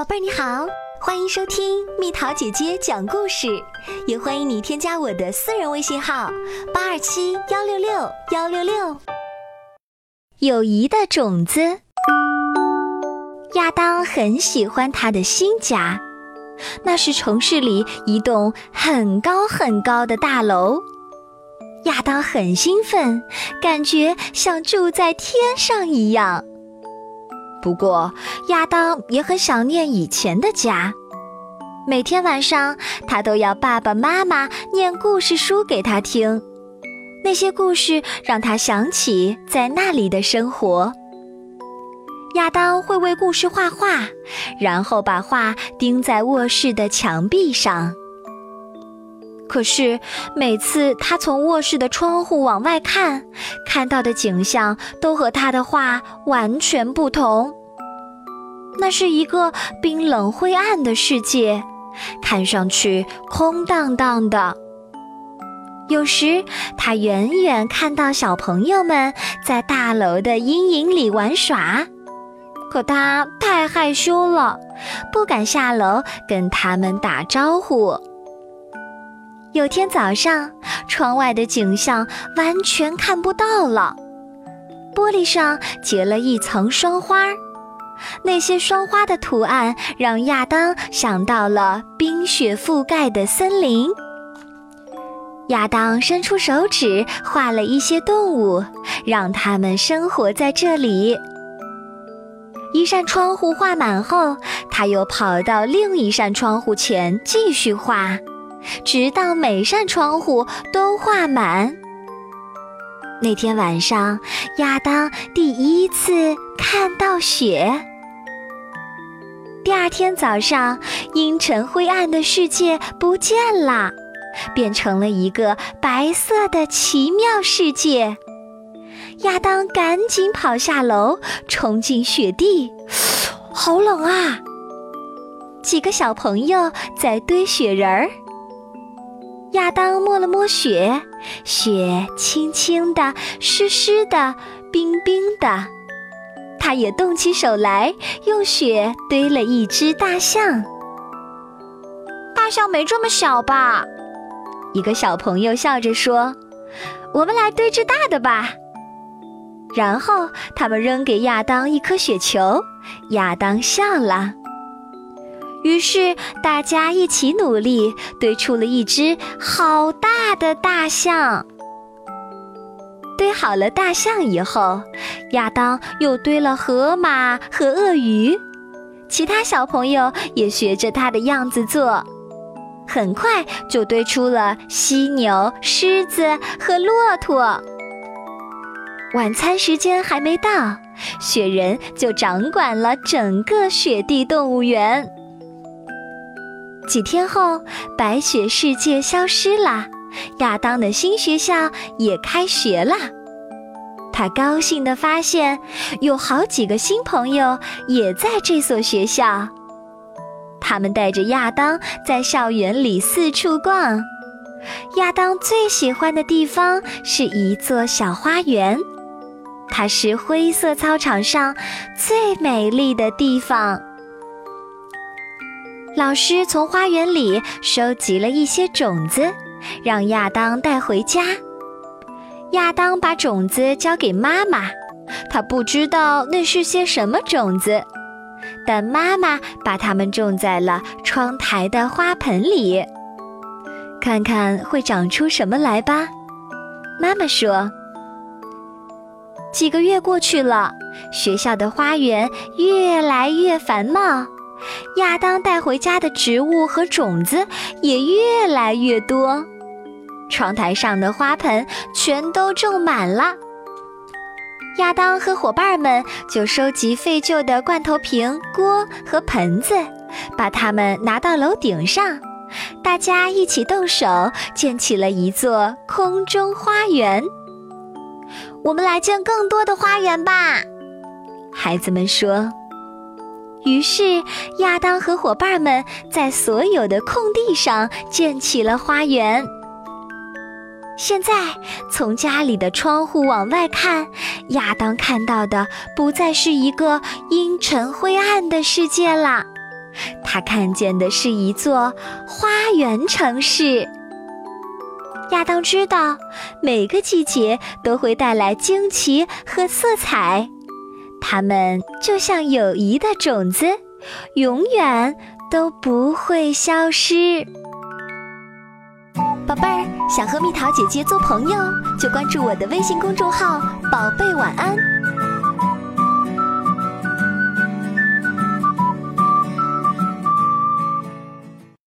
宝贝儿你好，欢迎收听蜜桃姐姐讲故事，也欢迎你添加我的私人微信号八二七幺六六幺六六。友谊的种子，亚当很喜欢他的新家，那是城市里一栋很高很高的大楼。亚当很兴奋，感觉像住在天上一样。不过，亚当也很想念以前的家。每天晚上，他都要爸爸妈妈念故事书给他听。那些故事让他想起在那里的生活。亚当会为故事画画，然后把画钉在卧室的墙壁上。可是，每次他从卧室的窗户往外看，看到的景象都和他的画完全不同。那是一个冰冷灰暗的世界，看上去空荡荡的。有时，他远远看到小朋友们在大楼的阴影里玩耍，可他太害羞了，不敢下楼跟他们打招呼。有天早上，窗外的景象完全看不到了。玻璃上结了一层霜花，那些霜花的图案让亚当想到了冰雪覆盖的森林。亚当伸出手指画了一些动物，让它们生活在这里。一扇窗户画满后，他又跑到另一扇窗户前继续画。直到每扇窗户都画满。那天晚上，亚当第一次看到雪。第二天早上，阴沉灰暗的世界不见了，变成了一个白色的奇妙世界。亚当赶紧跑下楼，冲进雪地，好冷啊！几个小朋友在堆雪人儿。亚当摸了摸雪，雪轻轻的、湿湿的、冰冰的。他也动起手来，用雪堆了一只大象。大象没这么小吧？一个小朋友笑着说：“我们来堆只大的吧。”然后他们扔给亚当一颗雪球，亚当笑了。于是大家一起努力，堆出了一只好大的大象。堆好了大象以后，亚当又堆了河马和鳄鱼，其他小朋友也学着他的样子做，很快就堆出了犀牛、狮子和骆驼。晚餐时间还没到，雪人就掌管了整个雪地动物园。几天后，白雪世界消失了，亚当的新学校也开学了。他高兴地发现，有好几个新朋友也在这所学校。他们带着亚当在校园里四处逛。亚当最喜欢的地方是一座小花园，它是灰色操场上最美丽的地方。老师从花园里收集了一些种子，让亚当带回家。亚当把种子交给妈妈，他不知道那是些什么种子，但妈妈把它们种在了窗台的花盆里，看看会长出什么来吧。妈妈说：“几个月过去了，学校的花园越来越繁茂。”亚当带回家的植物和种子也越来越多，窗台上的花盆全都种满了。亚当和伙伴们就收集废旧的罐头瓶、锅和盆子，把它们拿到楼顶上，大家一起动手建起了一座空中花园。我们来建更多的花园吧，孩子们说。于是，亚当和伙伴们在所有的空地上建起了花园。现在，从家里的窗户往外看，亚当看到的不再是一个阴沉灰暗的世界啦，他看见的是一座花园城市。亚当知道，每个季节都会带来惊奇和色彩，它们就像友谊的种子，永远都不会消失。宝贝儿，想和蜜桃姐姐做朋友，就关注我的微信公众号“宝贝晚安”。